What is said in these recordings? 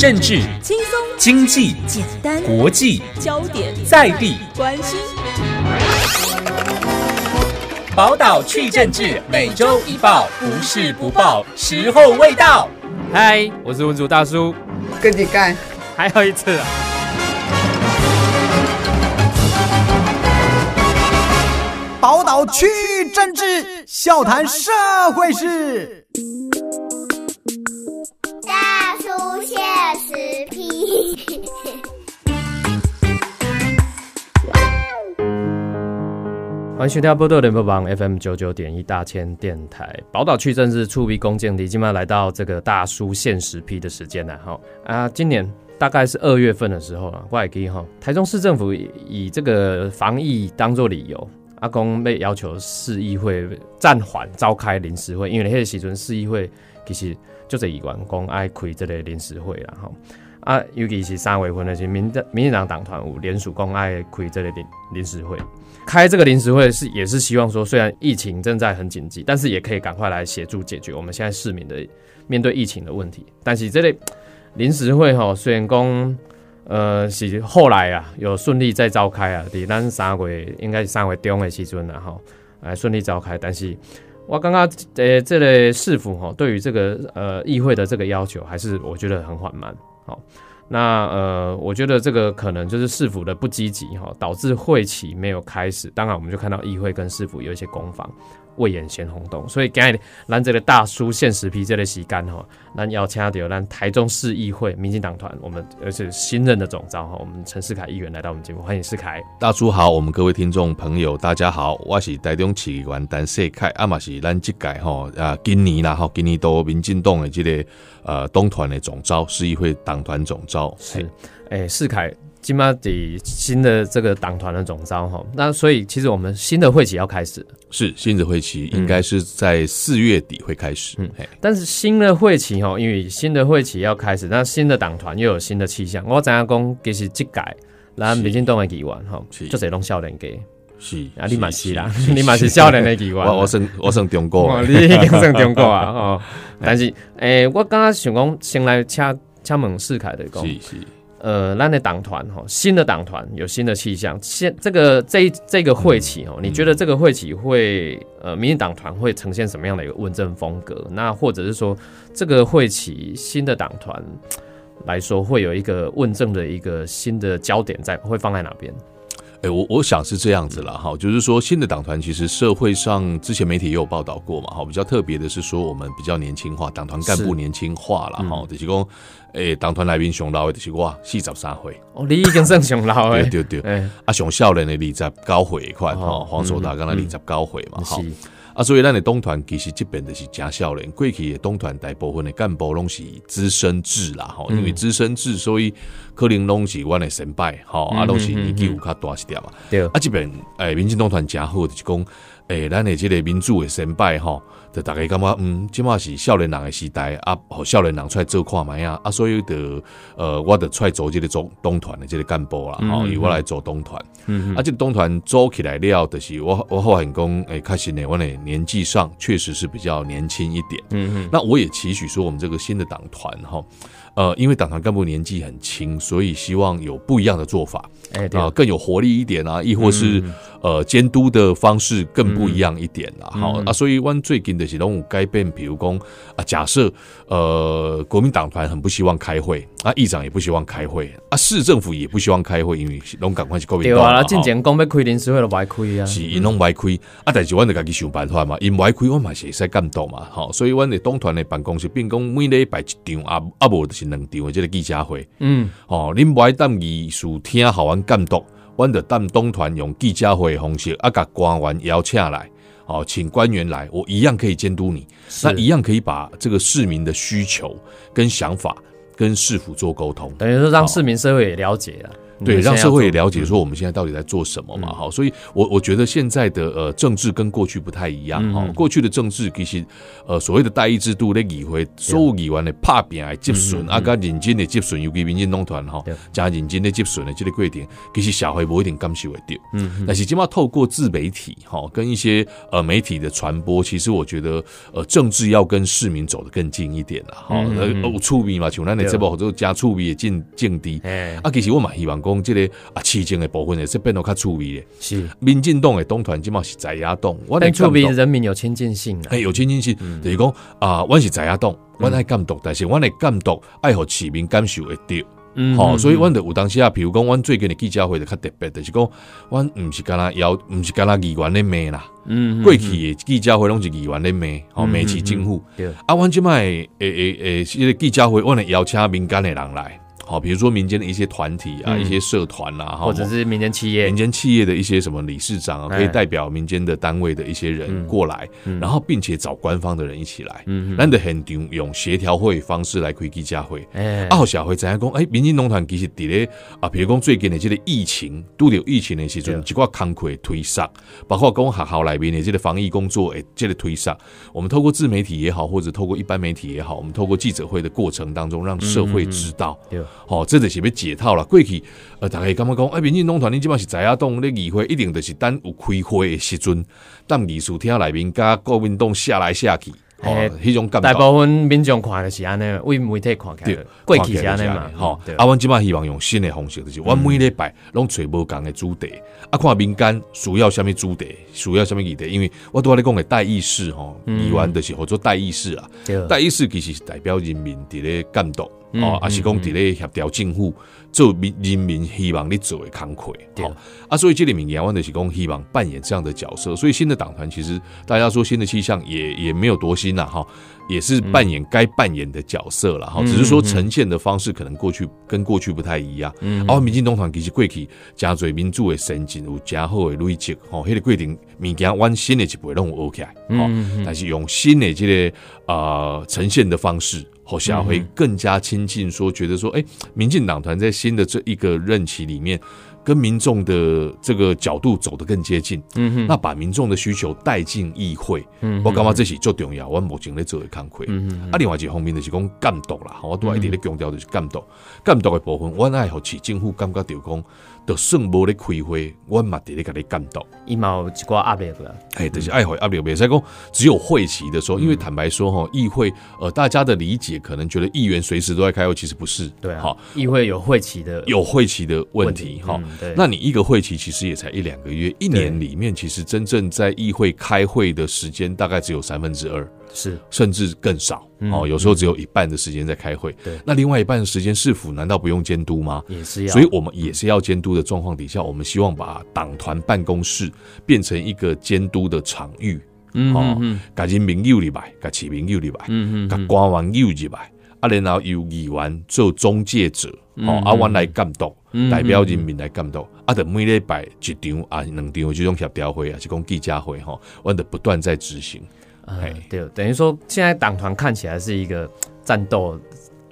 政治、轻松、经济、简单、国际、焦点、在地、关心。宝岛去政治，每周一报，不是不报，时候未到。嗨，我是文主大叔，跟你干，还有一次啊！宝岛去政治，笑谈社会事。现实批。欢迎收听波多联播网 FM 九九点一大千电台，宝岛区政治触逼弓箭敌，今晚来到这个大叔现实批的时间了哈啊！今年大概是二月份的时候啊，外给哈，台中市政府以这个防疫当做理由，阿公被要求市议会暂缓召开临时会，因为那些时阵市议会其实就这议员讲爱开这类临时会啦哈啊，尤其是三月份的是民民民进党党团有联署公爱开这类临临时会。开这个临时会是也是希望说，虽然疫情正在很紧急，但是也可以赶快来协助解决我们现在市民的面对疫情的问题。但是这类临时会哈，虽然讲呃是后来啊有顺利再召开啊，第咱三月应该是三月中的时阵了哈，来顺利召开。但是我刚刚呃这类市府哈，对于这个呃议会的这个要求，还是我觉得很缓慢，好。那呃，我觉得这个可能就是市府的不积极哈，导致会期没有开始。当然，我们就看到议会跟市府有一些攻防。未演先轰动，所以今日咱这个大叔现实批这类时间吼，咱要请到咱台中市议会民进党团，我们而且新任的总召哈，我们陈世凯议员来到我们节目，欢迎世凯。大叔好，我们各位听众朋友大家好，我是台中市议员陈世凯，阿嘛是咱这届吼啊，今年啦吼，今年都民进党的这个呃党团的总召，市议会党团总召是，哎，世凯。金马底新的这个党团的总招哈，那所以其实我们新的会期要开始，是新的会期应该是在四月底会开始。嗯，但是新的会期哈，因为新的会期要开始，那新的党团又有新的气象。我怎样讲？其实这改，咱民进党的议员哈，就这种少年给是啊，你嘛是啦，你嘛是少年的议员。我我算我算中国，你已经算中国啊 哦。但是诶，我刚刚想讲，先来敲敲门试凯的讲。是是。呃，那那党团哈，新的党团有新的气象。现这个这这个会期哦，你觉得这个会期会呃，民进党团会呈现什么样的一个问政风格？那或者是说，这个会期新的党团来说，会有一个问政的一个新的焦点在，会放在哪边？哎，我我想是这样子了哈，就是说新的党团其实社会上之前媒体也有报道过嘛，哈，比较特别的是说我们比较年轻化，党团干部年轻化了哈，就是讲，诶，党团来宾熊老的就是我四十三岁，哦，你已经算熊老诶，对对对，啊，熊少年的二十九岁一块哈，黄守达刚才二十九岁嘛，哈。啊，所以咱的党团其实这边就是真少年，过去的党团大部分的干部拢是资深制啦，吼，因为资深制，所以可能拢是阮的先辈，吼，啊，拢是年纪有较大一点嘛。对，啊，这边诶，民进党团真好就是讲，诶，咱的这个民主的成败，吼。就大家感觉，嗯，即码是少年人的时代啊，和少年人出来做看卖啊，啊，所以的，呃，我就出来做这个中东团的这个干部啦，吼，由我来做东团，嗯，啊，这个东团做起来了，就是我我后很讲，诶，确实呢，我呢年纪上确实是比较年轻一点，嗯嗯，那我也期许说，我们这个新的党团哈。呃，因为党团干部年纪很轻，所以希望有不一样的做法，哎，啊，更有活力一点啊，亦或是呃监督的方式更不一样一点啦。好啊，所以我最近的是拢有改变，比如讲啊，假设呃国民党团很不希望开会，啊，议长也不希望开会，啊，市政府也不希望开会，因为拢赶快去国民党啊，进前讲要开临时会都歪开啊，是因拢歪开啊，但是我得家己想办法嘛，因歪开我嘛是会使监督嘛，好，所以我的党团的办公室变讲每礼拜一场啊啊无。是两场的这个记者会，嗯，哦，恁不爱当艺术听好玩监督，阮的当东团用记者会方式啊，甲官员邀请来，哦，请官员来，我一样可以监督你，那一样可以把这个市民的需求跟想法跟市府做沟通，等于说让市民社会也了解了。对，让社会也了解说我们现在到底在做什么嘛，好，所以我我觉得现在的呃政治跟过去不太一样哈，嗯过去的政治其实呃所谓的代议制度咧议会所有议员的拍拼来接顺，啊，甲认真的接顺，尤其民进党团吼对，加认真的接顺的这个规定，其实社会不一定感受会到。嗯但是起码透过自媒体哈，跟一些呃媒体的传播，其实我觉得呃政治要跟市民走得更近一点了哈。嗯嗯呃，有趣味嘛，像咱的对这部或者加趣味的境境地。哎，啊，其实我蛮希望讲，这个啊市政的部分也是变得较趣味的。是，民进党的党团即嘛是在野党，我来监督，人民有亲近性啊。哎，，有亲近性，就是讲啊，阮是在野党，阮爱监督，但是阮的监督爱互市民感受会到。嗯好、所以阮著有当时啊，比如讲，阮最近的记者会就较特别，就是讲，阮毋是干那邀，毋是干那议员咧骂啦，嗯过去的记者会拢是议员咧骂，吼骂市政府。对，啊，阮即摆诶诶诶，这个记者会，阮会邀请民间的人来，好、比如说民间的一些团体啊，嗯。一些社团啊，或者是民间企业。民，间企业的一些什么理事长啊，哎。可以代表民间的单位的一些人嗯。过来，嗯。然后并且找官方的人一起来，嗯咱的现场用协调会方式来开记者会。哎。啊，，后社会怎样讲，诶、民间农团其实伫咧啊，比如讲最近的这个疫情，拄着疫情的时阵，对。一寡工课推塞，包括讲学校内面的这个防疫工作诶，这个推塞，我们透过自媒体也好，或者透过一般媒体也好，我们透过记者会的过程当中，让社会知道，对，哦，这就是要解套啦。过去呃，大家感觉讲，哎，民进党团你即摆是知影党咧议会，一定就是等有开会的时阵，当艺术厅内面甲国民党下来下去，哦嘿，迄种感觉。大。部分民众看的是安尼，为媒体看起来，过去是安尼嘛，吼对，啊，阮即摆希望用新的方式，就是阮每礼拜拢找无共的主题，啊，看民间需要什么主题，需要什么议题，因为我拄仔咧讲的代议士吼，嗯。议员就是合做代议士啦，对，代议士其实是代表人民伫咧监督，嗯哦，还是讲伫咧协调政府做民人民希望你做的工课，对。哦。啊，所以这里面阮就是讲希望扮演这样的角色，所以新的党团其实大家说新的气象也也没有多新啦，哈，也是扮演该扮演的角色了，哈，嗯只是说呈现的方式可能过去跟过去不太一样。嗯啊，民进党团其实过去真侪民主的神经，有真好的累积，吼，迄个规定物件，阮新的一辈拢有学起来，吼、嗯。但是用新的这个呃呈现的方式，和社会更加亲近，说觉得说，哎、民进党团在新的这一个任期里面，跟民众的这个角度走得更接近，嗯哼，那把民众的需求带进议会，嗯我感觉这是最重要。我目前咧做的工课，嗯啊，另外一方面就是讲监督啦，我都一直咧强调就是监督，监督的部分，我爱互市政府感觉到讲，就算无咧开会，我嘛伫咧甲你监督。伊嘛有一寡压力啦，哎，就是爱回压力，袂使讲只有会期的时候，因为坦白说哈，议会呃大家的理解可能觉得议员随时都在开会，其实不是，对啊好，议会有会期的有会期的问题哈。那你一个会期其实也才一两个月，一年里面其实真正在议会开会的时间大概只有三分之二，是。甚至更少嗯哦，有时候只有一半的时间在开会。对。那另外一半的时间市府难道不用监督吗？也是要，所以我们也是要监督的状况底下，我们希望把党团办公室变成一个监督的场域，嗯哦嗯甲人民友入来，甲市民友入来，嗯甲官员友入来，啊，然后由议员做中介者，吼，啊，阮来监督，嗯代表人民来监督，啊，得每礼拜一场啊，两场的这种协调会啊，是讲记者会吼，阮得不断在执行。哎，对，等于说现在党团看起来是一个战斗，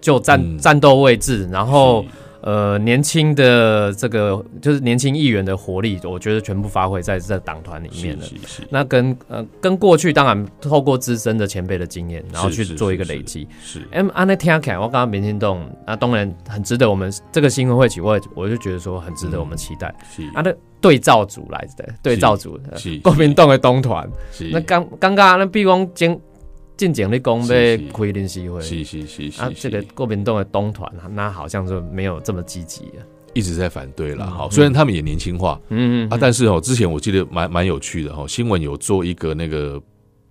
就战、嗯。战斗位置，然后是呃，年轻的这个就是年轻议员的活力，我觉得全部发挥在这党团里面了。是是是那跟呃跟过去当然透过资深的前辈的经验，然后去做一个累积。是，哎，安那听起来，我刚刚民进党那当然很值得我们这个新闻会起，我也我就觉得说很值得我们期待。是啊，那对照组来的对照组，呃是国民党的东团，是那刚刚刚那比如讲进进前你讲要是。是开临时会，是是是是啊，是。这个国民党的党团，那好像就没有这么积极。了。一直在反对了。嗯好，虽然他们也年轻化嗯啊，但是哦，之前我记得蛮蛮有趣的哈，新闻有做一个那个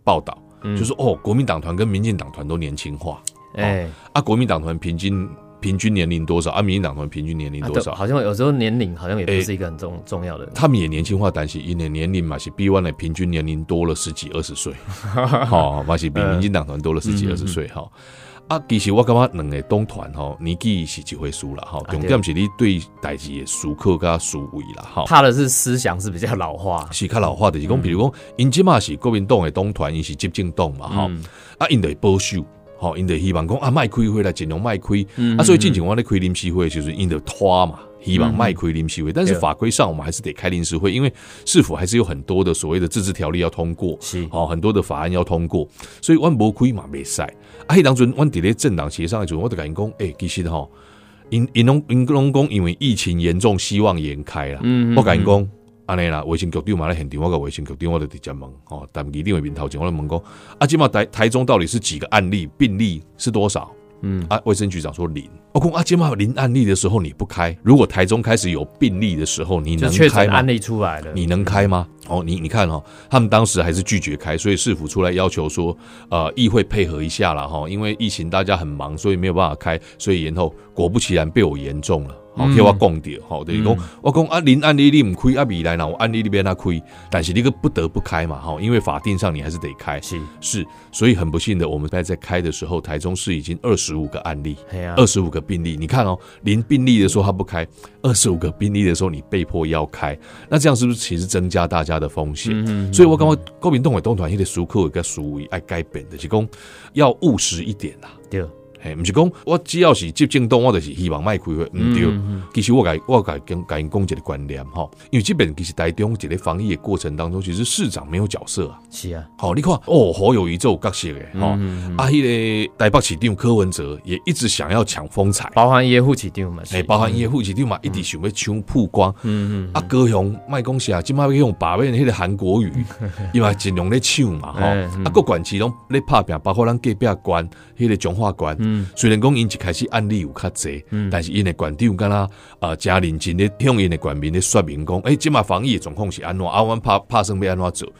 报道，嗯。就是哦，国民党团跟民进党团都年轻化哎，啊，国民党团平均平均年龄多少啊？民进党团平均年龄多少？好像有时候年龄好像也不哎是一个很重重要的。他们也年轻化，但是因为年龄嘛是比我的平均年龄多了十几二十岁，好，嘛是比民进党团多了十几二十岁哈。啊，其实我感觉两个党团吼年纪是一回事啦哈，啊重点是你对代志的思考甲思维啦哈。怕的是思想是比较老化。是较老化的，就是讲，比如讲，因即嘛是国民党的党团，因是执政党嘛，哈、嗯啊，因得保守，吼，因得希望讲啊，卖开会来尽量卖开，嗯啊，所以进前我咧开临时会，就是因得拖嘛，希望卖开临时会，但是法规上我们还是得开临时会，因为市府还是有很多的所谓的自治条例要通过，是哦，很多的法案要通过，所以阮无开嘛袂使。啊，迄当阵阮伫咧政党协商的时候，我就甲因讲，诶、其实吼，因因拢因拢讲，因为疫情严重，希望延开啦。嗯我甲因讲。安尼啦，卫生局长嘛咧现场，我甲卫生局长我就直接问，哦，但议定的面头前我就问讲，啊，今嘛台台中到底是几个案例，病例是多少？嗯啊，卫生局长说零。我讲啊，今嘛零案例的时候你不开，如果台中开始有病例的时候，你就能开吗案？例出来了，你能开吗？哦，你你看哦，他们当时还是拒绝开，所以市府出来要求说，呃，议会配合一下啦，哈，因为疫情大家很忙，所以没有办法开，所以延后。果不其然被我言中了，好、嗯。给我讲掉，好，等于讲我讲啊，零案例你唔开，啊未来呢，我案例那边他开，但是你个不得不开嘛，哈，因为法定上你还是得开，是，是，所以很不幸的，我们在在开的时候，台中市已经二十五个案例，二十五个病例，你看哦，零病例的时候他不开，二十五个病例的时候你被迫要开，那这样是不是其实增加大家的风险？嗯所以我感觉国民党委党团迄个思考有个思维爱改变，就是讲要务实一点啦。对，嘿，毋是讲我只要是执政党，我就是希望卖开会，毋对。嗯其实我甲我甲跟甲因讲一个观念吼，因为即边其实台中一个防疫的过程当中，其实市长没有角色啊。是啊，好，你看哦，侯友谊这有角色诶，吼、嗯啊，迄、个台北市长柯文哲也一直想要抢风采，包含伊诶副市长嘛，诶、包含伊诶副市长嘛，一直想要抢曝光。嗯嗯啊，高雄卖讲啥，即摆要用把面迄个韩国语，伊嘛尽量咧抢嘛吼。啊，各管区拢咧拍拼，包括咱隔壁关迄个中化关，嗯。虽然讲因一开始案例有较济，但是因的馆长敢若呃加认真咧向因的管民咧说明讲，诶、即马防疫的状况是安怎，啊，阮拍拍算要安怎做，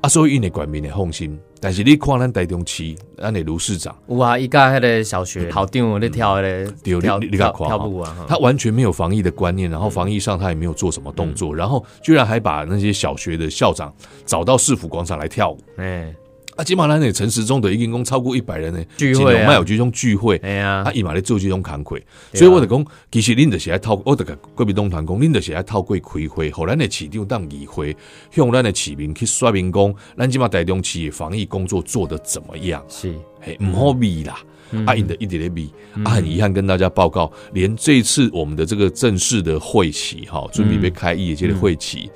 啊，所以因的管民会放心。但是你看咱台中市，咱的卢市长，有啊，伊家迄个小学校长咧跳迄对个你跳你舞啊，哈。他完全没有防疫的观念，然后防疫上他也没有做什么动作，然后居然还把那些小学的校长找到市府广场来跳舞。哎啊，起码咱那陈时中的已经讲超过一百人呢，聚会啊卖有这种聚会。哎呀。啊，，伊嘛咧做这种工课，所以我就讲，其实恁就是爱透，我就甲国民党团讲，恁就是爱透过开会，互咱的市长当议会，向咱的市民去说明讲，咱即马台中市的防疫工作做得怎么样。是。嘿，唔好比啦，啊，因的一点点比，啊，很遗憾跟大家报告，连这一次我们的这个正式的会期哈，准备被开议的这个会期，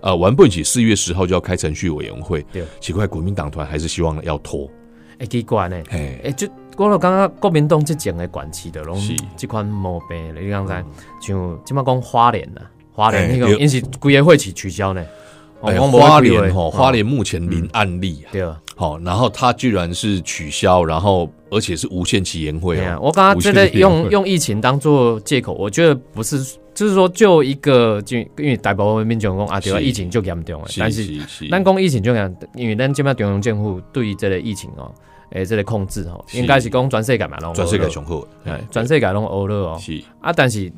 呃，完不起四月十号就要开程序委员会。对，奇怪，国民党团还是希望要拖，哎奇怪呢。嘿，诶，就我就感觉国民党即前的管区的拢是。即款毛病咧，你讲知？像即摆讲花莲呐，花莲哎对。迄个因是规个会期取消呢。哦花莲哈，花莲目前零案例啊，对啊，好，然后他居然是取消，然后而且是无限期延会对啊，哦，我刚刚这个无限期延会。用用疫情当做借口，我觉得不是，就是说就一个就因为大部分民众讲啊，对啊，疫情就严重诶，但是咱讲疫情就严，因为咱即摆中央政府对于这个疫情哦，诶，这个控制哦，是。应该是讲全世界嘛，拢全世界学了雄厚，哎全世界拢欧了哦。是。啊，但是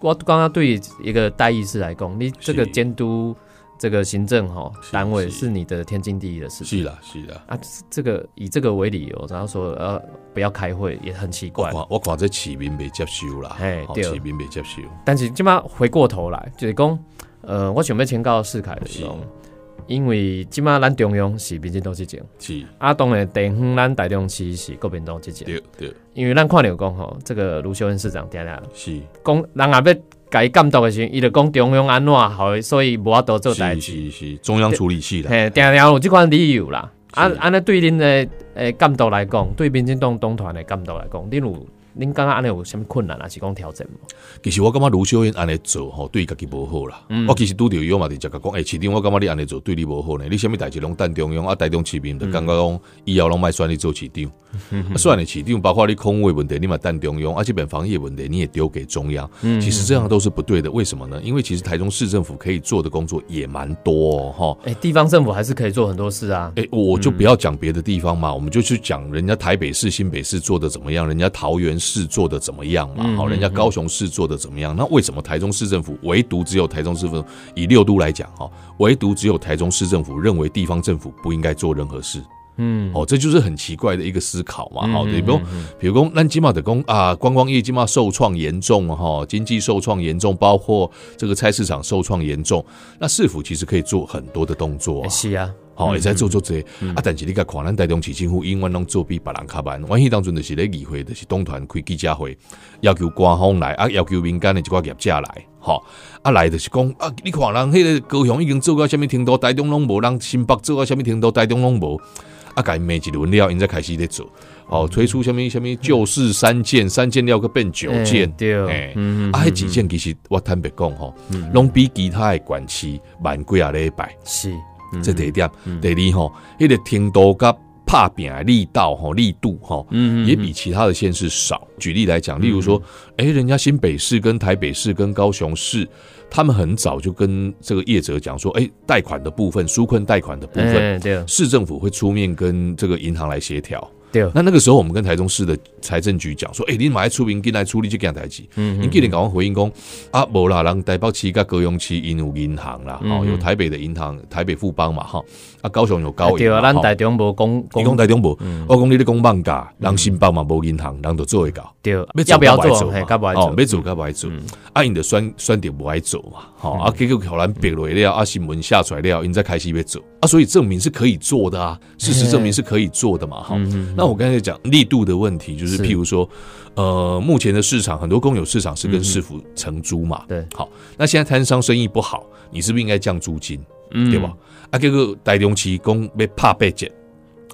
我刚刚对于一个代议士来讲，你这个是。监督这个行政哈是单位是。是你的天经地义的事情。是啦是啦。啊。这个以这个为理由，然后说呃不要开会也很奇怪。我看我看这市民未接受啦，哎对。市民未接受，但是即马回过头来，就是讲呃，我想要请教世凯的是讲，因为即马咱中央是民进党执政，是，啊，当然地方咱台中市是国民党执政，对对。因为咱看到讲吼，这个卢秀恩市长定定是。讲人也要甲伊监督的时候，伊就讲中央安怎好，所以无法度做代是志。是是中央处理器啦，嘿，定定有即款理由啦。啊，安尼对恁的诶监督来讲，对民进党党团的监督来讲，恁有恁感觉安尼有啥物困难，还是讲挑战无？其实我感觉卢秀燕安尼做吼，对家己无好啦。嗯我其实拄着伊嘛，直接甲讲，诶、市长，我感觉你安尼做对你无好呢。你啥物代志拢等中央啊，台中市民就感觉讲以后拢莫选你做市长。啊，选你市长，包括你空位问题，你嘛等中央啊，这边防疫问题你也丢给中央。嗯其实这样都是不对的。为什么呢？因为其实台中市政府可以做的工作也蛮多哦，哈。诶、地方政府还是可以做很多事啊。哎、我就不要讲别的地方嘛，我们就去讲人家台北市、新北市做的怎么样，人家桃园市做的怎么样嘛，好、人家高雄市做的怎么样？那为什么台中市政府唯独只有台中市政府以六都来讲哈，唯独只有台中市政府认为地方政府不应该做任何事？嗯，哦，这就是很奇怪的一个思考嘛。好、嗯比如比如讲，那金马的工啊，观光业金马受创严重哈，经济受创严重，包括这个菜市场受创严重，那市府其实可以做很多的动作、啊欸。是啊，好，会使做做这嗯啊。但是你甲看咱台中市政府永远拢做比别人较慢。阮迄当阵就是咧议会，就是党团开记者会，要求官方来啊，要求民间的一寡业者来，吼啊来就是讲啊，你看人迄个高雄已经做到什物程度，台中拢无，人新北做到什物程度，台中拢无。啊，甲因骂一轮了，因才开始咧做。哦，推出什物什物旧式三件，三件了个变九件哎，对哎嗯嗯啊，迄几件其实我坦白讲吼，拢比其他的管区慢几啊礼拜。是，嗯这第一点，第二吼，迄个程度甲拍拼的力道吼力度吼，嗯也比其他的县市少。举例来讲，例如说，哎，人家新北市跟台北市跟高雄市，他们很早就跟这个业者讲说，哎，贷款的部分，纾困贷款的部分，哎对。市政府会出面跟这个银行来协调。对，那那个时候，我们跟台中市的财政局讲说，哎、你马上出名进来处理这件代志。嗯，你今年赶快回应讲，啊，无啦，人台北市跟高雄市因有银行啦，哦，有台北的银行，台北富邦嘛，哈，啊，高雄有高银对啊，咱台中无公你讲台中无，我讲你咧讲放假，人新北嘛无银行，人就做会到。对，做要不要做？甲做。嘛？嘿该不爱哦，做？要做甲不爱做，啊，因的选选择不爱做嘛，好啊，结果互咱逼落了，啊，新闻下出来了，因再开始要做。啊，所以证明是可以做的啊，事实证明是可以做的嘛，哈。那我刚才讲力度的问题，就是是。譬如说，呃，目前的市场很多公有市场是跟市府承租嘛，对。好，那现在摊商生意不好，你是不是应该降租金，嗯。对吧？？啊，结果台中市讲要拍八折。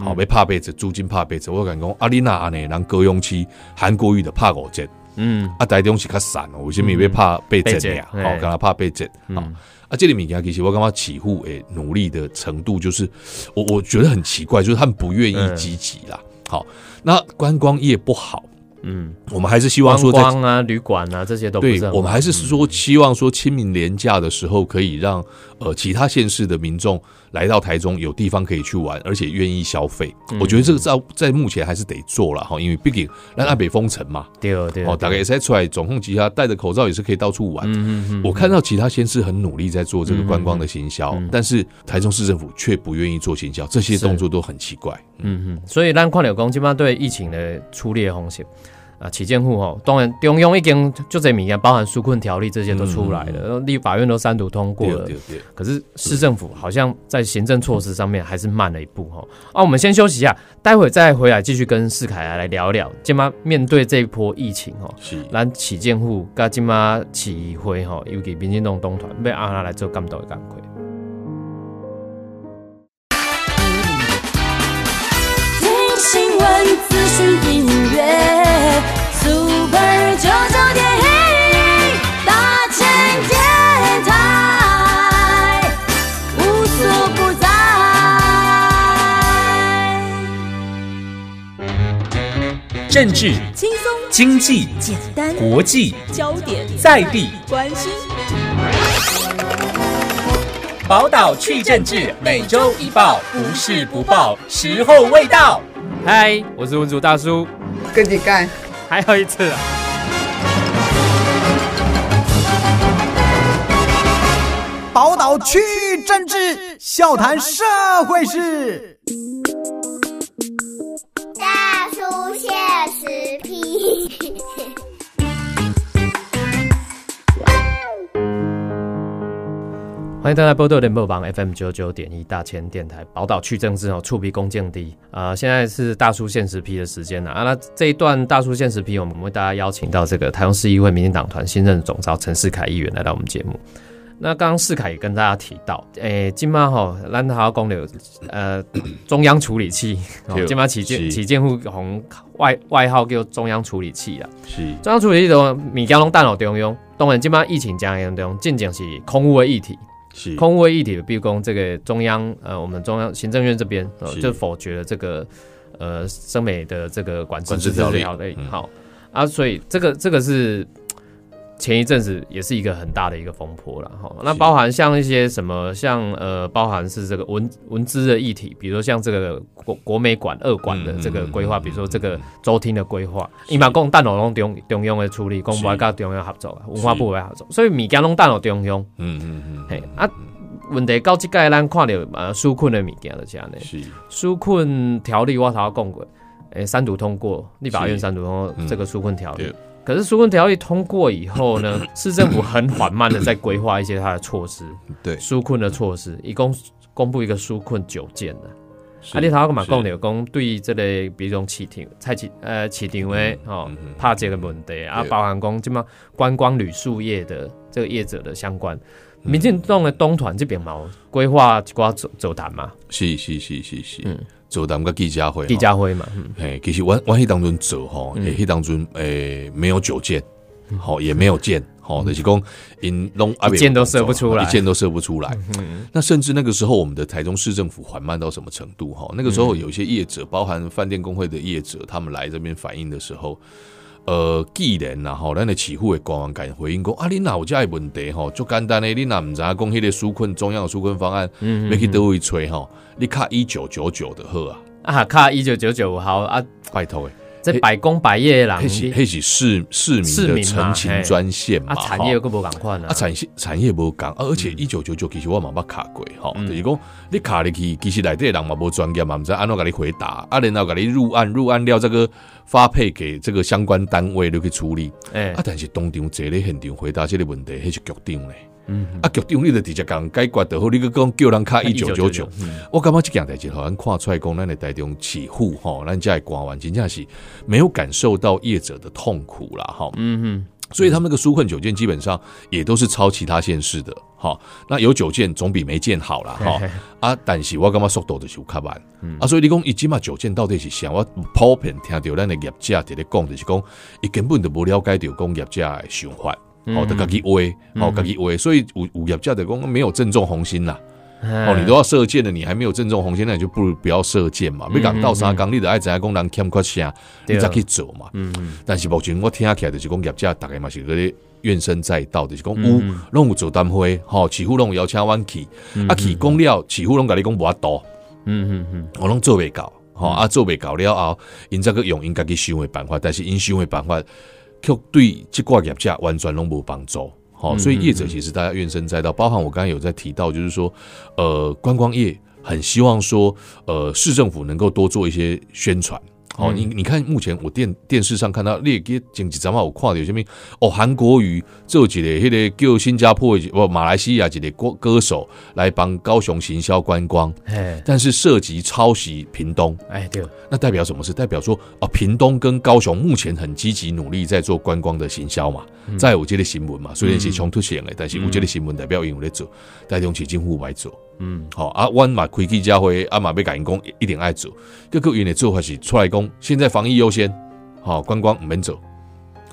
哦，要拍八折，租金拍八折，我敢讲，啊，你那安尼，人高雄市韩国语的拍五折，嗯，啊，台中市较散哦，为什么要拍八折呀？哦，跟他拍八折。啊，这里物件其实我感觉起户诶努力的程度，就是我我觉得很奇怪，就是他们不愿意嗯积极啦。好，那观光业不好，嗯，我们还是希望说在观光啊、旅馆啊这些都对我们还是说希望说清明廉假的时候，可以让呃其他县市的民众来到台中有地方可以去玩，而且愿意消费。嗯。我觉得这个在在目前还是得做了哈，因为毕竟那台北封城嘛，对对哦，大概也是出来总控旗下戴着口罩也是可以到处玩。嗯嗯嗯，我看到其他县市很努力在做这个观光的行销，但是台中市政府却不愿意做行销，这些动作都很奇怪。嗯。嗯，所以咱看了讲，即摆对疫情的处理的方式啊，起见户吼，当然中央已经就这物件，包含纾困条例这些都出来了，立法院都三读通过了对对。对，可是市政府好像在行政措施上面还是慢了一步哈。啊，我们先休息一下，待会再回来继续跟世凯来聊聊。今嘛面对这一波疫情哈，是咱起建户跟今嘛起会哈，尤其民进党党团要安那来做监督的工作。听新闻、资讯、，Super 九九点一，大千电台，无所不在。政治、轻松、经济、简单、国际、焦点、在地，关心。宝岛去政治，每周一报，不是不报，时候未到。嗨，我是文主大叔，跟你干。还有一次啊。宝岛区域政治，笑谈社会事。欢迎大家波多联播榜 FM 九九点一大千电台宝岛去政治哦，触鼻弓箭低啊！现在是大叔现实批的时间了啊！那这一段大叔现实批，我们为大家邀请到这个台中市议会民进党团新任总召陈世凯议员来到我们节目。那刚刚世凯也跟大家提到，诶、今嘛吼，咱还要讲的呃中央处理器，今嘛起建是起建户红外外号叫中央处理器啦。是中央处理器的物件拢大脑中央，当然今嘛疫情加严重，进前是空污的议题。是。空污议题，比如讲这个中央呃，我们中央行政院这边、呃、就否决了这个呃生美的这个管制管制条例好。啊，所以这个这个是前一阵子也是一个很大的一个风波了哈。那包含像一些什么，像呃，包含是这个文文资的议题，比如说像这个国国美馆二馆的这个规划，嗯嗯嗯比如说这个周厅的规划，伊嘛讲蛋脑拢中中央的处理，公不爱跟中央合作啊，文化部会合作，所以物件拢蛋脑中央。嗯嗯嗯，嘿啊，问题到即届咱看到呃纾困的物件就这样呢。是纾困条例我头讲过，诶、三读通过，立法院三读通过嗯这个纾困条例。对可是纾困条例通过以后呢，市政府很缓慢的在规划一些它的措施，对。纾困的措施，一共公布一个纾困九件的。是啊，你头仔个嘛是。讲着讲，对这个比如讲市场、菜市呃市场的吼嗯嗯，拍这个问题啊，包含讲即嘛观光旅宿业的这个业者的相关，嗯民进党的东团这边嘛规划一寡走走谈嘛，是是是是是。嗯，做咱个记者会，地家辉嘛，嗯。嘿，其实我我迄当中做吼，诶，迄当中诶没有九件，好也没有件，好，就是讲因拢一箭都射不出来。一箭都射不出来。那甚至那个时候，我们的台中市政府缓慢到什么程度？哈，那个时候有一些业者，包含饭店工会的业者，他们来这边反映的时候。呃，既然然后咱的起户的官员敢回应讲啊，你哪有这的问题吼？就简单的，你哪唔知影讲迄个纾困中央的纾困方案，嗯要去倒位吹吼？你卡一九九九的好啊，啊，卡一九九九好啊，拜托诶。这百工百业的迄是人，迄是市市民的市民嘛陈情专线嘛，啊产业佫无共款啊。啊，产业产业无共，啊而且一九九九其实我嘛捌卡过吼，嗯。就是讲你卡入去，其实内底的人嘛无专业嘛，毋知安怎甲你回答，啊，然后甲你入案，入案了这个发配给这个相关单位就去处理，哎。啊，，但是当场坐咧现场回答这个问题，迄是局长咧，嗯，啊，局长你就直接甲人解决就好，你个讲叫人卡一九九九。嗯我感觉这件代志，互咱看出来讲，咱的台中起户吼，咱家的官员真正是没有感受到业者的痛苦啦，哈。嗯所以他们那个纾困九件基本上也都是抄其他县市的，哈。那有九件总比没件好啦，哈。啊，但是我感觉速度就是有较慢，啊，所以你讲伊即嘛九件到底是啥？我普遍听到咱的业者伫咧讲，就是讲伊根本就无了解到讲业者的想法，哦，得家己话，哦，家己话，所以有有业者就讲没有正中红心啦。哦，你都要射箭了，你还没有正中红心，那你就不如不要射箭嘛。没讲到三缸，你得爱怎样讲人欠缺啥，你才去做嘛。嗯嗯。但是目前我听起来就是讲业者大概嘛是嗰啲怨声载道，就是讲嗯有拢有做单会，吼，起户拢有邀请阮去，啊去讲了，起户拢甲你讲无法度，嗯嗯嗯，我拢做袂到，吼啊做袂到了后，因则个用因家己想的办法，但是因想的办法却对这挂业价完全拢无帮助。好，所以业者其实大家怨声载道，包含我刚才有在提到，就是说，呃，观光业很希望说，呃，市政府能够多做一些宣传。好，你你看，目前我电电视上看到，你给前几张嘛，我看到有些咩哦，韩国瑜做一个迄个叫新加坡的不马来西亚一个歌歌手来帮高雄行销观光，哎，但是涉及抄袭屏东，哎对，那代表什么事？代表说哦，屏东跟高雄目前很积极努力在做观光的行销嘛，在我这个新闻嘛，虽然是冲突性的，但是我这个新闻代表因为在做，台中市政府来做，嗯好、啊，阮嘛开记者会，啊嘛要甲因讲一定爱做，各个因的做法是出来讲，现在防疫优先，好、观光毋免做。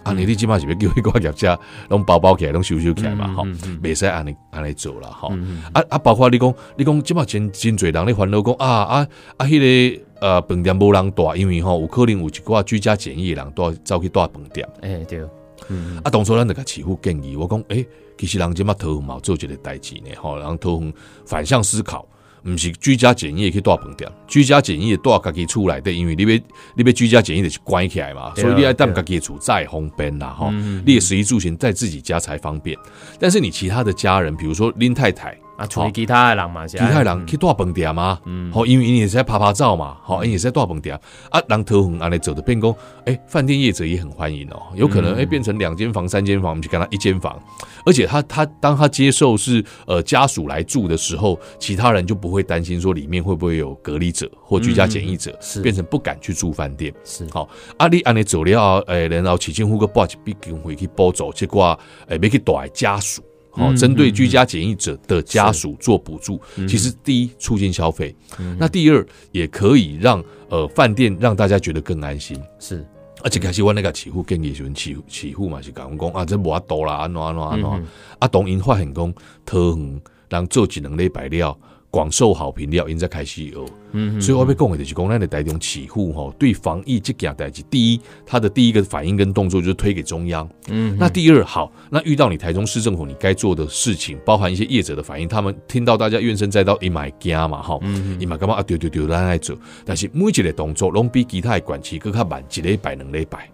啊，你你即码是要叫迄个业者拢包包起来，拢收收起来嘛，吼、袂使安尼安尼做啦，吼、嗯啊啊，包括你讲，你讲即马真真侪人咧烦恼讲啊啊啊，迄、个呃饭店无人带，因为吼有可能有一寡居家检疫的人带走去带饭店。哎对，嗯。啊，当初咱就甲市府建议，我讲，诶、其实人即嘛桃园嘛有做一个代志呢，吼，人桃园反向思考，毋是居家检疫去大饭店，居家检疫大家己厝内底，因为你要你要居家检疫就是关起来嘛，所以你要对啊等家己的厝再方便啦，吼、嗯你的食衣住行在自己家才方便，但是你其他的家人，比如说林太太。啊，其他的人嘛，其其他人去带饭店嘛，嗯。好，因为你也是在拍拍照嘛，好，因也是在带饭店。啊，人桃园安尼走的变工，哎，饭店业者也很欢迎哦，有可能嗯。哎变成两间房、三间房，我们就跟他一间房，而且他他当他接受是呃家属来住的时候，其他人就不会担心说里面会不会有隔离者或居家检疫者，是。变成不敢去住饭店。是。好，啊，你安尼走了，诶，然后起政府个报一笔经费去补助结果，诶，没去带家属。好，嗯针对居家检疫者的家属做补助，其实第一促进消费，那第二也可以让呃饭店让大家觉得更安心。是，而且开始我那个起户建议的时阵，起起户嘛是讲讲啊，这无法度啦，安怎安怎安怎。嗯嗯，啊，当因发现讲桃园人做一两礼拜了，广受好评了，因才开始有。嗯所以我要讲的就是讲，咱的台中起户吼，对防疫这件代志，第一，他的第一个反应跟动作就是推给中央。嗯那第二，好，那遇到你台中市政府你该做的事情，包含一些业者的反应，他们听到大家怨声载道，伊买惊嘛，吼，伊买干嘛啊，丢丢丢，咱来做，但是每一个动作拢比其他的管区更较慢，一礼拜两礼拜，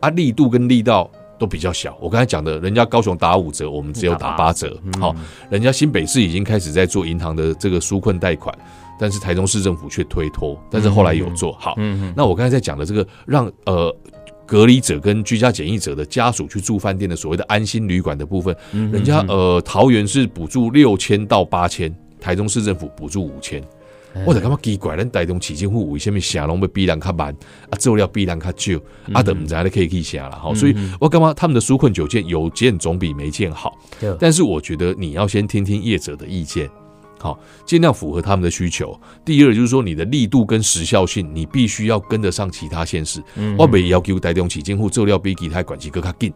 啊，力度跟力道。都比较小，我刚才讲的，人家高雄打五折，我们只有打八折。好、人家新北市已经开始在做银行的这个纾困贷款，但是台中市政府却推脱，但是后来有做好。那我刚才在讲的这个，让呃隔离者跟居家检疫者的家属去住饭店的所谓的安心旅馆的部分，人家呃桃园是补助六千到八千台中市政府补助五千。我就感觉奇怪，咱台中市政府为什么写拢要比人较慢，啊做了比人较少，啊都唔知你可以去写了哈。所以我感觉他们的纾困九件有件总比没件好。对但是我觉得你要先听听业者的意见，好，尽量符合他们的需求。第二就是说你的力度跟时效性，你必须要跟得上其他县市。我没要求台中市政府做料比其他管区更较紧，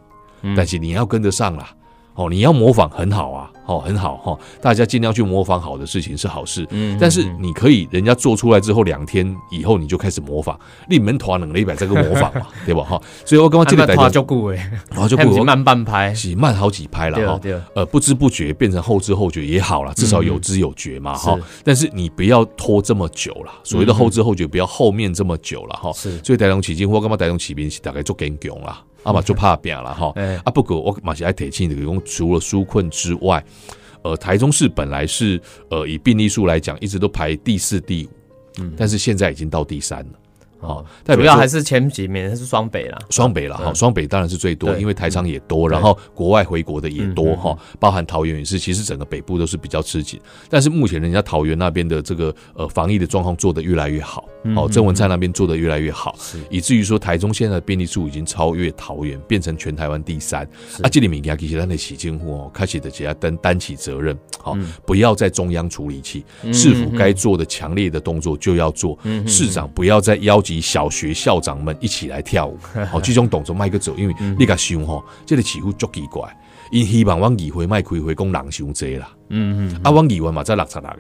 但是你要跟得上啦。哦，你要模仿很好啊，哦很好哈、大家尽量去模仿好的事情是好事。嗯但是你可以，人家做出来之后两天以后你就开始模仿，你们团能了一百这个模仿嘛，对吧？哈，所以我刚刚这个啊那拖台就久诶，然后就慢半拍，是慢好几拍了哈。呃，不知不觉变成后知后觉也好了，至少有知有觉嘛哈、是但是你不要拖这么久了，所谓的后知后觉，不要后面这么久了哈。是所以台中起经或干嘛台中起兵是大概做更强啦，啊嘛就怕病了哈。哎啊，不过我马是爱提醒你，讲除了纾困之外，呃，台中市本来是呃以病例数来讲，一直都排第四、第五，嗯，但是现在已经到第三了。好，主要还是前几名是双北啦，双北了哈，双北当然是最多，因为台商也多，然后国外回国的也多哈，包含桃园也是，其实整个北部都是比较吃紧。但是目前人家桃园那边的这个呃防疫的状况做得越来越好，哦，郑文灿那边做得越来越好，以至于说台中现在的便利数已经超越桃园，变成全台湾第三。啊，这里面其实咱的起政府哦，开始的只要担担起责任，好，不要在中央处理器，市府该做的强烈的动作就要做，市长不要再邀集小学校长们一起来跳舞，好，这种动作卖个走，因为你甲想吼，这个似乎足奇怪，因希望阮议会卖开会讲人伤济啦，嗯嗯，啊，阮议会嘛在六十六个。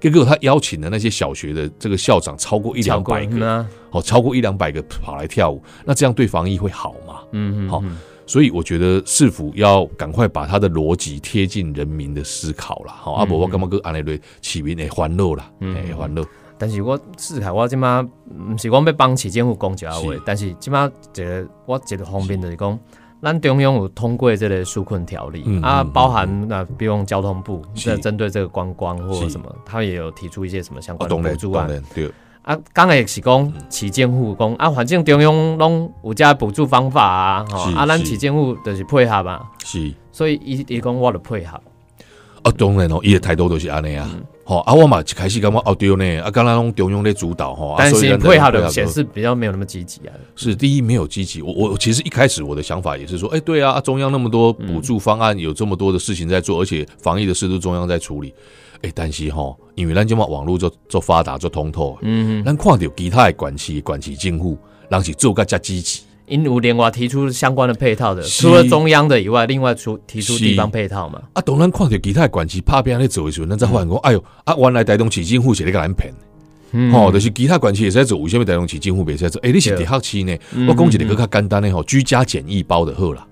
结果他邀请的那些小学的这个校长超过一两百个，啊，哦，超过一两百个跑来跳舞，那这样对防疫会好吗？嗯嗯，好，所以我觉得市府要赶快把他的逻辑贴近人民的思考啦。好，阿伯，我感觉个安尼对市民会欢乐啦，哎，欢乐。但是我试看，我即马毋是讲要帮市政府讲一下话，但是即马一个我一个方面就是讲，咱中央有通过这个纾困条例、啊，包含那比如讲交通部是。在针对这个观光或者什么，他也有提出一些什么相啊，关的补助案。当然，对，啊。刚才是讲市政府讲啊，反正中央拢有这补助方法啊，吼啊，咱是。市政府就是配合嘛，是。所以伊伊讲我就配合，啊，当然哦，伊的态度都是安尼啊。嗯吼、啊，我嘛一开始感觉哦对呢，啊，刚刚拢中央咧主导吼，啊但是所以咱配合的显示比较没有那么积极啊。是第一没有积极。我我其实一开始我的想法也是说，哎、对啊，啊中央那么多补助方案，有这么多的事情在做，而且防疫的事都中央在处理。哎、但是吼，因为咱今嘛网络做做发达做通透，嗯，咱看到其他的管区管区政府，人是做个加积极。因有另外提出相关的配套的，除了中央的以外，另外出提出地方配套嘛。啊，当然看到其他的管区拍拼咧做的时候，咱才发现讲，哎哟，啊，原来台东市政府是咧甲咱骗。嗯吼、就是其他管区也是在做，为什么台中市政府袂使做？诶、你是伫学期呢？我讲一个更较简单的吼，居家简易包的好啦。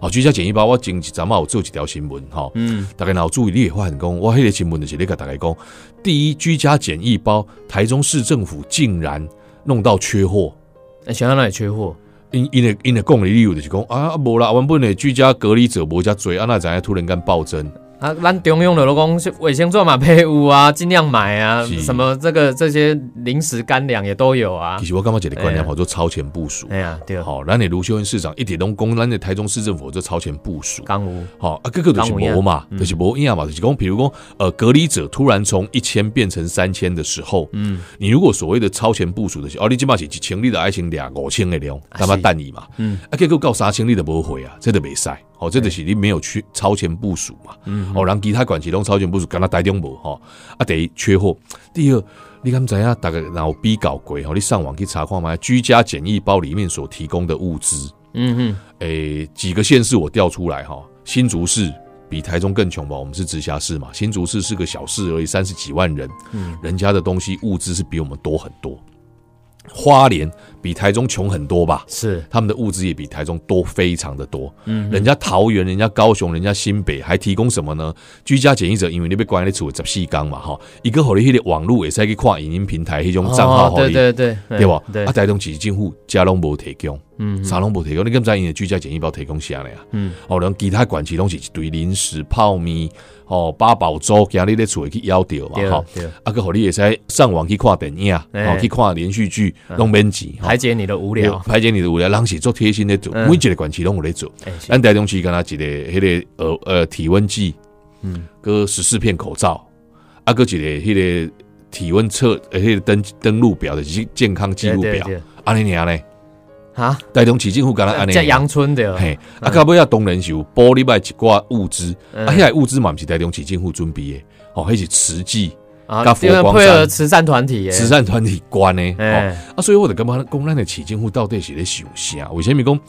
哦，居家简易包，我前一阵嘛有做一条新闻吼，嗯，大家若有注意，你会发现讲，我迄个新闻就是咧甲大家讲，第一，居家简易包，台中市政府竟然弄到缺货。那想到那里缺货，因因的因的讲的理由就是讲啊，无啦，原本的居家隔离者无遮多，啊，那怎样突然间暴增？啊，咱中央的都讲是卫生做嘛配有啊，尽量买啊，什么这个这些零食干粮也都有啊。其。实我感觉一个观念哎呀。叫做超前部署。哎呀，对，好，咱的卢秀恩市长一点拢讲，咱的台中市政府做超前部署。刚无，好啊，个个都是当有无嘛，都就是无影嘛，就是讲，比如讲，呃，隔离者突然从一千变成三千的时候，嗯，你如果所谓的超前部署的是，哦，你起码是一千，你的爱情俩五千的量，他妈是。蛋你嘛，嗯，啊，结果到三千你都不回啊，这都没使，哦，这就是你没有去超前部署嘛，嗯，哦，让其他管系拢超前部署，跟他台中无吼，啊，第一缺货，第二。你敢知影？大概然后逼搞鬼吼，你上网去查看嘛，居家简易包里面所提供的物资，嗯哼，诶、几个县市我调出来哈，新竹市比台中更穷吧？我们是直辖市嘛，新竹市是个小市而已，三十几万人，嗯人家的东西物资是比我们多很多。花莲比台中穷很多吧？是，他们的物资也比台中多非常的多。嗯，人家桃园、人家高雄、人家新北还提供什么呢？居家检疫者，因为你被关在厝十四缸嘛，哈，一个好的迄个网络也是可以看影音平台迄种账号哦好你对对对，对吧？对啊，，台中市政府家拢无提供，嗯。啥拢无提供，你敢知因的居家检疫包提供啥嘞啊？嗯，哦，然后其他管区拢是一堆零食、泡面、哦八宝粥，今日咧厝去要掉嘛，对吼。对，啊，个互你会使上网去看电影，哎哦，去看连续剧，拢免钱，吼。排解你的无对聊。排解你的无聊，人是做贴心的做，嗯。每一个管区拢有咧做。咱台中市敢若一个迄个呃呃体温计，嗯，搁十四片口罩，啊，个一个迄个体温测呃迄个登登录表的健健康记录表，安尼尔呢，啊，台中市政府敢若安尼。尔。在阳春的，嘿，啊，到尾啊，当然是有玻璃摆一寡物资，嗯。啊，迄个物资嘛，毋是台中市政府准备的，哦，迄是慈济啊，佛因为光山配合慈善团体，慈善团体关的，哦，哎，啊，所以我就感觉讲咱的市政府到底是咧想啥？为什么讲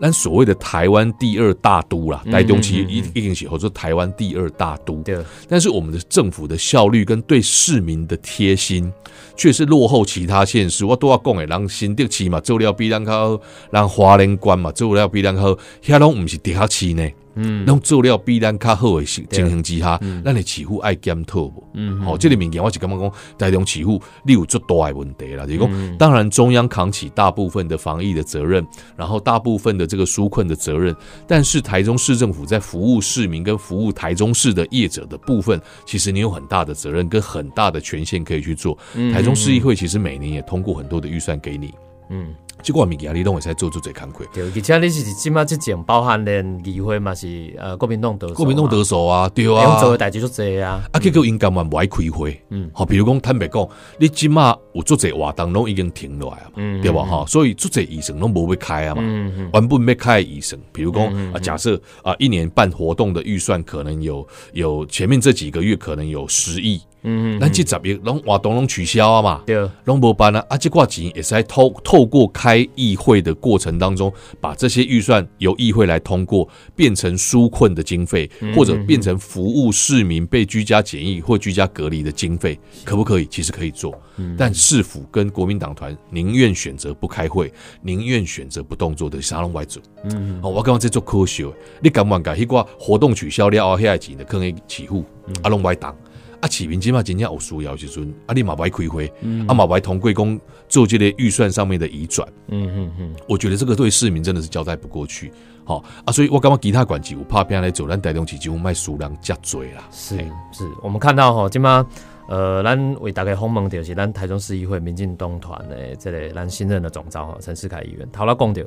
咱所谓的台湾第二大都啦？嗯台中其实嗯一一定是或者台湾第二大都，对，但是我们的政府的效率跟对市民的贴心，却是落后其他县市。我都要讲诶，人新德市嘛做了比咱较好，人华莲关嘛做了比咱好，遐拢毋是地下市呢。嗯，拢做了比咱较好的情形之下嗯，咱的市府爱检讨无？嗯，哦，这个物件我是感觉讲，台中市府你有足大的问题啦。就是讲，嗯当然中央扛起大部分的防疫的责任，然后大部分的这个纾困的责任，但是台中市政府在服务市民跟服务台中市的业者的部分，其实你有很大的责任跟很大的权限可以去做。嗯台中市议会其实每年也通过很多的预算给你，嗯。结果物件你拢会使做做最工课。对，而且你是即马即种包含连议会嘛是呃国民党得国民党得手啊，对用啊，做的代志就这啊，啊，结果因根本不爱开会，嗯。嗯，好，比如讲坦白讲，你即马有做者活动拢已经停落来啊嘛，嗯对吧？哈，所以做者医生拢无要开啊嘛，嗯嗯原本要开的医生，比如讲啊，假设啊，一年办活动的预算可能有有前面这几个月可能有十亿，嗯咱这十亿拢活动拢取消啊嘛，对，拢无办啊，啊，这挂钱也是在透透过开议会的过程当中，把这些预算由议会来通过，变成纾困的经费，或者变成服务市民被居家检疫或居家隔离的经费，可不可以？其实可以做，但市府跟国民党团宁愿选择不开会，宁愿选择不动作的沙龙外走。嗯哦，我刚刚在做科学，你敢不敢迄个活动取消了后，遐钱的可能起户，啊，拢歪当。啊，市民即马真正有需要的时阵，啊，你嘛不爱开会，嗯啊嘛不爱同贵公做这个预算上面的移转，嗯嗯嗯，我觉得这个对市民真的是交代不过去。好、啊，所以我感觉其他管制有拍片来走，咱台中市几乎卖数量加多啦。是是，我们看到吼，即嘛呃，咱为大家访问就是咱台中市议会民进党团的这个咱新任的总召吼陈世凯议员，头来讲到。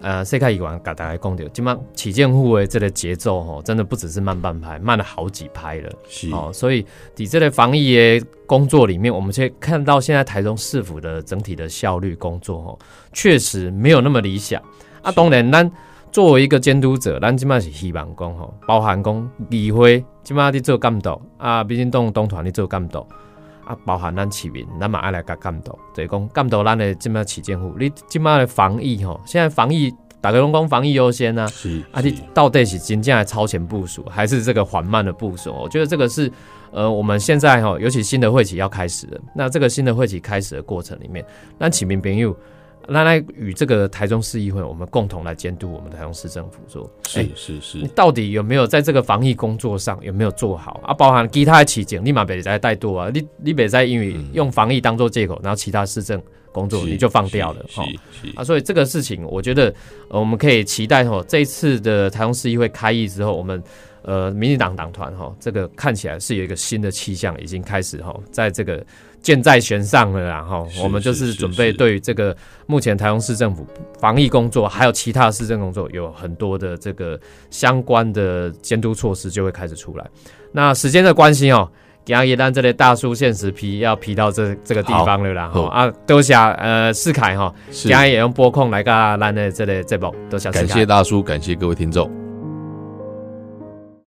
呃，世界议员甲大家讲到，即马起建户的这个节奏吼，真的不只是慢半拍，慢了好几拍了。是哦，所以你这个防疫的工作里面，我们却看到现在台中市府的整体的效率工作哦，确实没有那么理想。啊，当然，咱作为一个监督者，咱即马是希望讲吼，包含讲议会即马伫做监督，啊，民进党党团伫做监督。啊，包含咱市民，咱嘛爱来甲监督，就是讲监督咱的即马起建户，你即摆的防疫吼，现在防疫大家拢讲防疫优先啊，是啊，你到底是真正的超前部署，还是这个缓慢的部署？我觉得这个是呃，我们现在哈，尤其新的会期要开始了。那这个新的会期开始的过程里面，那启明朋友，那来与这个台中市议会，我们共同来监督我们台中市政府说，是哎是是你到底有没有在这个防疫工作上有没有做好啊？包含其他的期间，立马别再带多啊，你你别再因为用防疫当做借口，然后其他市政工作你就放掉了哈。啊，所以这个事情，我觉得、呃、我们可以期待哈，这一次的台中市议会开议之后，我们呃民进党党团哈，这个看起来是有一个新的气象，已经开始哈，在这个箭在弦上了啦哈。是我们就是准备是对于这个目前台中市政府防疫工作，还有其他市政工作，有很多的这个相关的监督措施就会开始出来。那时间的关系哦。今日咱这类大叔限时批要批到这这个地方了啦，好哈啊，多谢呃世凯哈，是今天也用播控来个咱的这类节目，多谢感谢大叔，感谢各位听众。